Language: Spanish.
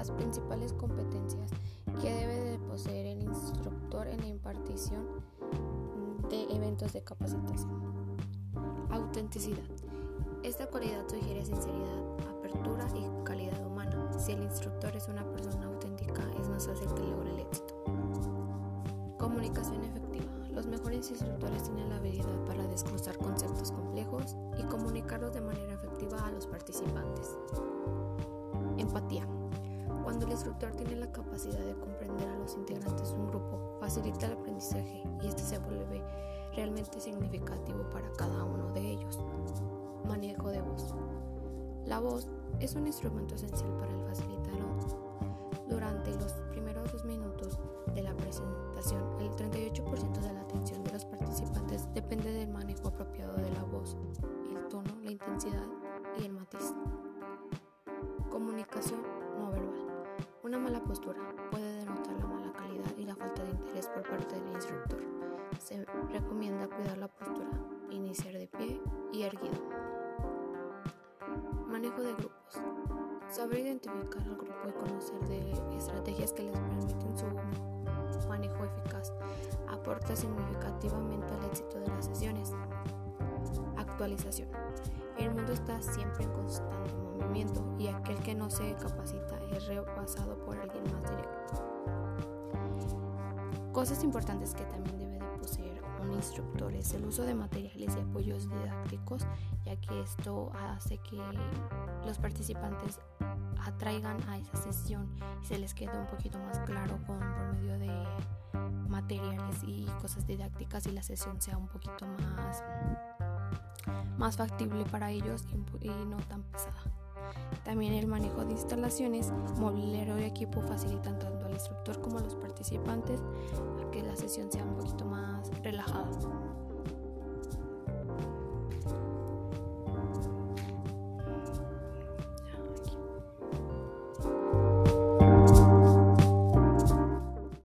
las principales competencias que debe de poseer el instructor en la impartición de eventos de capacitación. Autenticidad. Esta cualidad sugiere sinceridad, apertura y calidad humana. Si el instructor es una persona auténtica, es más fácil que logre el éxito. Comunicación efectiva. Los mejores instructores tienen la habilidad para desglosar conceptos complejos y comunicarlos de manera efectiva a los participantes. Empatía. Cuando el instructor tiene la capacidad de comprender a los integrantes de un grupo, facilita el aprendizaje y este se vuelve realmente significativo para cada uno de ellos. Manejo de voz. La voz es un instrumento esencial para el facilitador. Durante los primeros dos minutos de la presentación, el 38% de la atención de los participantes depende del manejo mala postura puede denotar la mala calidad y la falta de interés por parte del instructor. Se recomienda cuidar la postura, iniciar de pie y erguido. Manejo de grupos. Saber identificar al grupo y conocer de estrategias que les permiten su manejo eficaz aporta significativamente al éxito de las sesiones. Actualización. El mundo está siempre en constante movimiento y aquel que no se capacita es repasado por alguien más directo. Cosas importantes que también debe de poseer un instructor es el uso de materiales y apoyos didácticos, ya que esto hace que los participantes atraigan a esa sesión y se les quede un poquito más claro con por medio de materiales y cosas didácticas y la sesión sea un poquito más más factible para ellos y, no tan pesada. También el manejo de instalaciones, mobiliario y equipo facilitan tanto al instructor como a los participantes a que la sesión sea un poquito más relajada.